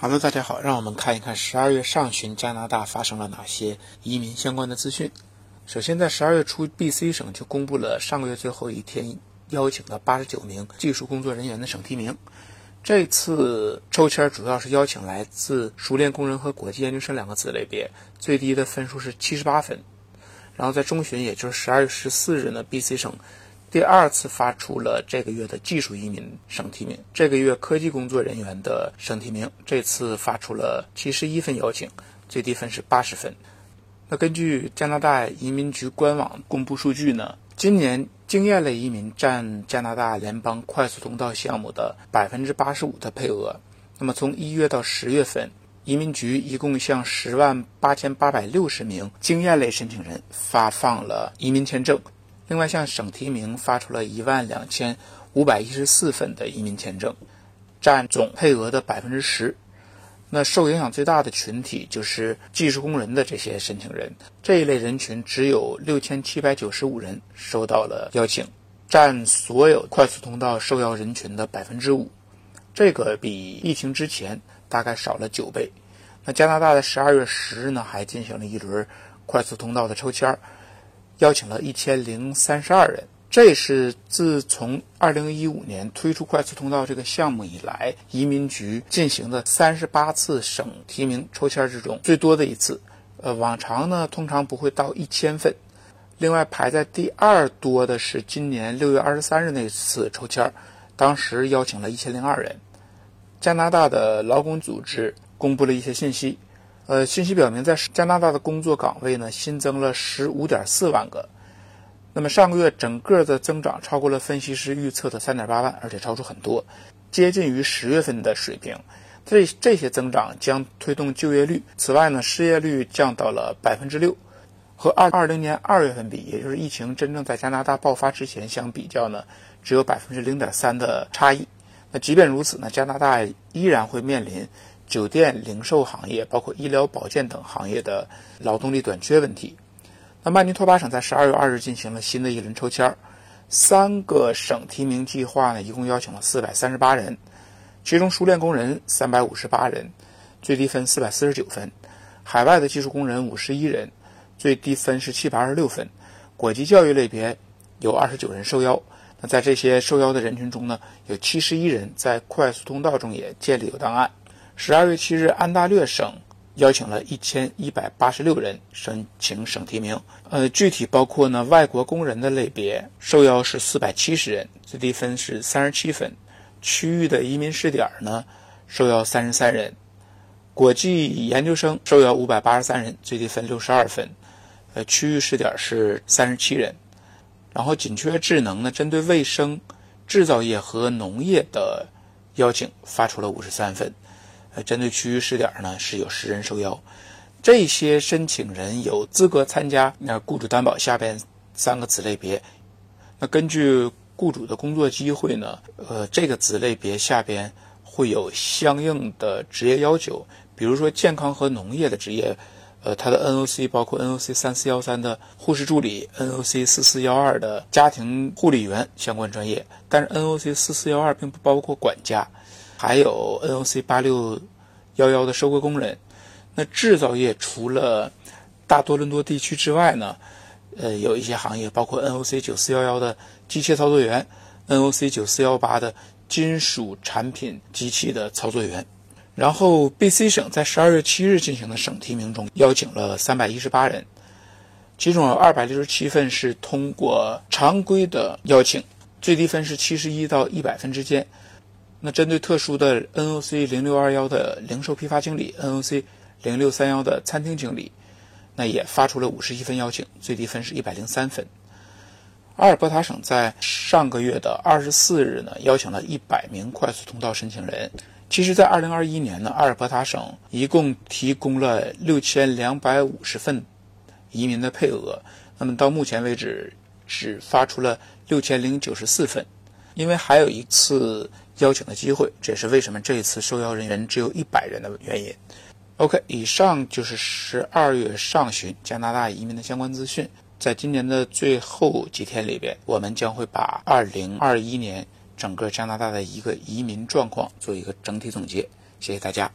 哈喽，大家好，让我们看一看十二月上旬加拿大发生了哪些移民相关的资讯。首先，在十二月初，BC 省就公布了上个月最后一天邀请的八十九名技术工作人员的省提名。这次抽签主要是邀请来自熟练工人和国际研究生两个子类别，最低的分数是七十八分。然后在中旬，也就是十二月十四日呢，BC 省。第二次发出了这个月的技术移民省提名，这个月科技工作人员的省提名，这次发出了七十一份邀请，最低分是八十分。那根据加拿大移民局官网公布数据呢，今年经验类移民占加拿大联邦快速通道项目的百分之八十五的配额。那么从一月到十月份，移民局一共向十万八千八百六十名经验类申请人发放了移民签证。另外，向省提名发出了一万两千五百一十四份的移民签证，占总配额的百分之十。那受影响最大的群体就是技术工人的这些申请人，这一类人群只有六千七百九十五人收到了邀请，占所有快速通道受邀人群的百分之五。这个比疫情之前大概少了九倍。那加拿大的十二月十日呢，还进行了一轮快速通道的抽签儿。邀请了一千零三十二人，这是自从二零一五年推出快速通道这个项目以来，移民局进行的三十八次省提名抽签之中最多的一次。呃，往常呢通常不会到一千份。另外排在第二多的是今年六月二十三日那次抽签，当时邀请了一千零二人。加拿大的劳工组织公布了一些信息。呃，信息表明，在加拿大的工作岗位呢新增了十五点四万个。那么上个月整个的增长超过了分析师预测的三点八万，而且超出很多，接近于十月份的水平。这这些增长将推动就业率。此外呢，失业率降到了百分之六，和二二零年二月份比，也就是疫情真正在加拿大爆发之前相比较呢，只有百分之零点三的差异。那即便如此呢，加拿大依然会面临。酒店、零售行业，包括医疗保健等行业的劳动力短缺问题。那曼尼托巴省在十二月二日进行了新的一轮抽签儿，三个省提名计划呢，一共邀请了四百三十八人，其中熟练工人三百五十八人，最低分四百四十九分；海外的技术工人五十一人，最低分是七百二十六分；国际教育类别有二十九人受邀。那在这些受邀的人群中呢，有七十一人在快速通道中也建立有档案。十二月七日，安大略省邀请了一千一百八十六人申请省提名。呃，具体包括呢，外国工人的类别受邀是四百七十人，最低分是三十七分；区域的移民试点呢，受邀三十三人；国际研究生受邀五百八十三人，最低分六十二分；呃，区域试点是三十七人。然后紧缺智能呢，针对卫生、制造业和农业的邀请发出了五十三份。呃，针对区域试点呢，是有十人受邀，这些申请人有资格参加那雇主担保下边三个子类别。那根据雇主的工作机会呢，呃，这个子类别下边会有相应的职业要求，比如说健康和农业的职业，呃，它的 NOC 包括 NOC 三四幺三的护士助理，NOC 四四幺二的家庭护理员相关专业，但是 NOC 四四幺二并不包括管家。还有 NOC 八六幺幺的收割工人，那制造业除了大多伦多地区之外呢，呃，有一些行业包括 NOC 九四幺幺的机械操作员，NOC 九四幺八的金属产品机器的操作员。然后 BC 省在十二月七日进行的省提名中，邀请了三百一十八人，其中有二百六十七份是通过常规的邀请，最低分是七十一到一百分之间。那针对特殊的 NOC 零六二幺的零售批发经理，NOC 零六三幺的餐厅经理，那也发出了五十一份邀请，最低分是一百零三分。阿尔伯塔省在上个月的二十四日呢，邀请了一百名快速通道申请人。其实，在二零二一年呢，阿尔伯塔省一共提供了六千两百五十份移民的配额，那么到目前为止只发出了六千零九十四份。因为还有一次邀请的机会，这也是为什么这一次受邀人员只有一百人的原因。OK，以上就是十二月上旬加拿大移民的相关资讯。在今年的最后几天里边，我们将会把二零二一年整个加拿大的一个移民状况做一个整体总结。谢谢大家。